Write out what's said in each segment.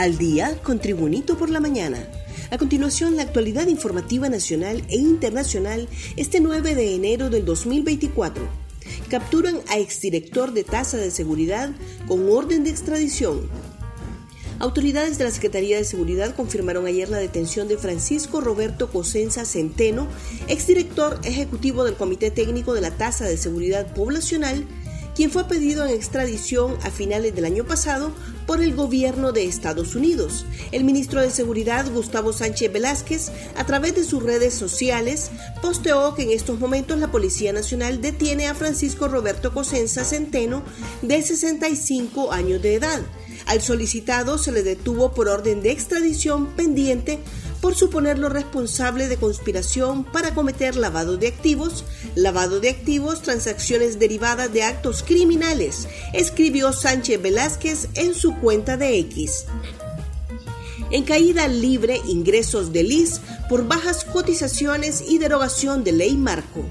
Al día con Tribunito por la mañana. A continuación, la actualidad informativa nacional e internacional este 9 de enero del 2024. Capturan a exdirector de tasa de seguridad con orden de extradición. Autoridades de la Secretaría de Seguridad confirmaron ayer la detención de Francisco Roberto Cosenza Centeno, exdirector ejecutivo del Comité Técnico de la Tasa de Seguridad Poblacional, quien fue pedido en extradición a finales del año pasado por el gobierno de Estados Unidos. El ministro de Seguridad, Gustavo Sánchez Velázquez, a través de sus redes sociales, posteó que en estos momentos la Policía Nacional detiene a Francisco Roberto Cosenza Centeno, de 65 años de edad. Al solicitado se le detuvo por orden de extradición pendiente por suponerlo responsable de conspiración para cometer lavado de activos, lavado de activos, transacciones derivadas de actos criminales, escribió Sánchez Velázquez en su cuenta de X. En caída libre, ingresos de LIS por bajas cotizaciones y derogación de ley marco.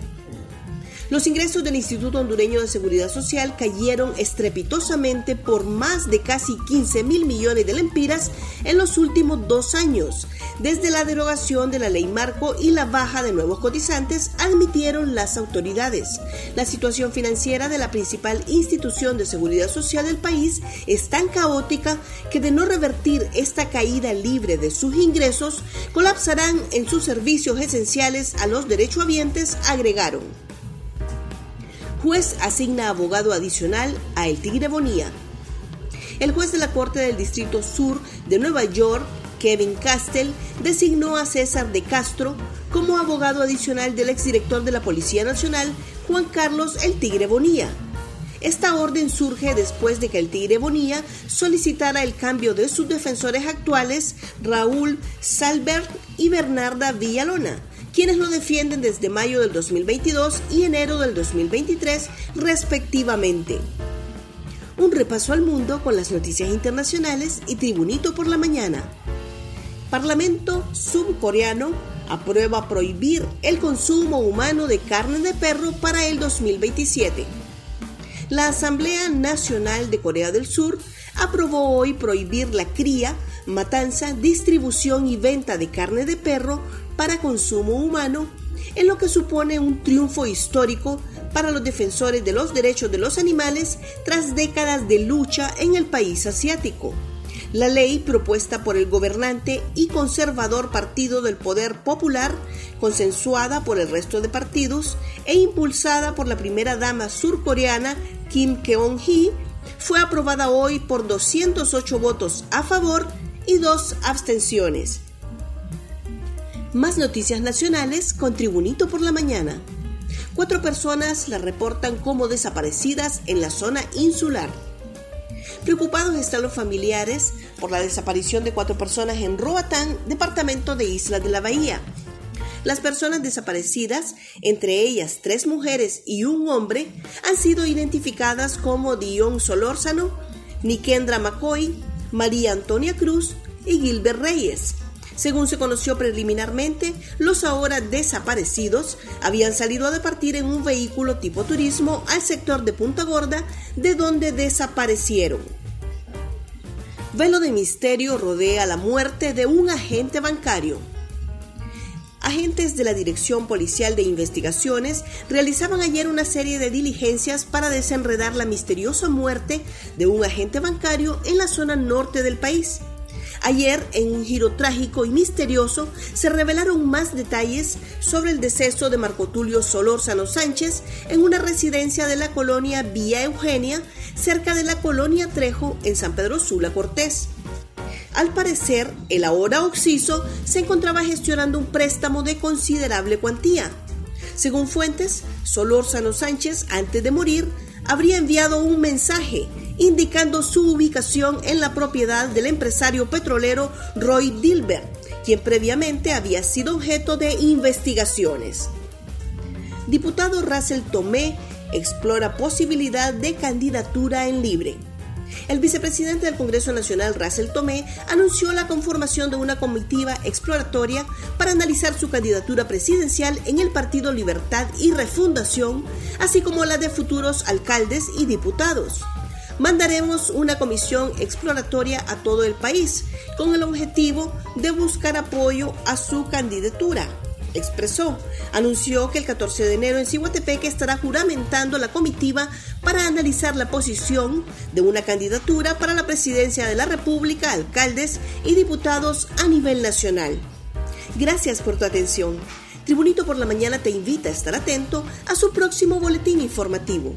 Los ingresos del Instituto Hondureño de Seguridad Social cayeron estrepitosamente por más de casi 15 mil millones de lempiras en los últimos dos años. Desde la derogación de la ley marco y la baja de nuevos cotizantes, admitieron las autoridades. La situación financiera de la principal institución de seguridad social del país es tan caótica que de no revertir esta caída libre de sus ingresos, colapsarán en sus servicios esenciales a los derechohabientes, agregaron. Juez asigna abogado adicional a El Tigre Bonía. El juez de la Corte del Distrito Sur de Nueva York, Kevin Castell, designó a César de Castro como abogado adicional del exdirector de la Policía Nacional, Juan Carlos El Tigre Bonía. Esta orden surge después de que el Tigre Bonía solicitara el cambio de sus defensores actuales, Raúl Salbert y Bernarda Villalona, quienes lo defienden desde mayo del 2022 y enero del 2023 respectivamente. Un repaso al mundo con las noticias internacionales y Tribunito por la mañana. Parlamento subcoreano aprueba prohibir el consumo humano de carne de perro para el 2027. La Asamblea Nacional de Corea del Sur aprobó hoy prohibir la cría, matanza, distribución y venta de carne de perro para consumo humano, en lo que supone un triunfo histórico para los defensores de los derechos de los animales tras décadas de lucha en el país asiático. La ley propuesta por el gobernante y conservador Partido del Poder Popular, consensuada por el resto de partidos e impulsada por la primera dama surcoreana Kim Keon-hee, fue aprobada hoy por 208 votos a favor y dos abstenciones. Más noticias nacionales con Tribunito por la mañana. Cuatro personas la reportan como desaparecidas en la zona insular. Preocupados están los familiares por la desaparición de cuatro personas en Roatán, departamento de Isla de la Bahía. Las personas desaparecidas, entre ellas tres mujeres y un hombre, han sido identificadas como Dion Solórzano, Nikendra McCoy, María Antonia Cruz y Gilbert Reyes. Según se conoció preliminarmente, los ahora desaparecidos habían salido a partir en un vehículo tipo turismo al sector de Punta Gorda, de donde desaparecieron. Velo de misterio rodea la muerte de un agente bancario. Agentes de la Dirección Policial de Investigaciones realizaban ayer una serie de diligencias para desenredar la misteriosa muerte de un agente bancario en la zona norte del país. Ayer, en un giro trágico y misterioso, se revelaron más detalles sobre el deceso de Marco Tulio Solórzano Sánchez en una residencia de la colonia Vía Eugenia, cerca de la colonia Trejo, en San Pedro Sula Cortés. Al parecer, el ahora Oxiso se encontraba gestionando un préstamo de considerable cuantía. Según fuentes, Solórzano Sánchez, antes de morir, habría enviado un mensaje indicando su ubicación en la propiedad del empresario petrolero Roy Dilbert, quien previamente había sido objeto de investigaciones. Diputado Russell Tomé explora posibilidad de candidatura en libre. El vicepresidente del Congreso Nacional, Russell Tomé, anunció la conformación de una comitiva exploratoria para analizar su candidatura presidencial en el Partido Libertad y Refundación, así como la de futuros alcaldes y diputados. Mandaremos una comisión exploratoria a todo el país con el objetivo de buscar apoyo a su candidatura expresó. Anunció que el 14 de enero en Cihuatepeque estará juramentando la comitiva para analizar la posición de una candidatura para la presidencia de la República, alcaldes y diputados a nivel nacional. Gracias por tu atención. Tribunito por la Mañana te invita a estar atento a su próximo boletín informativo.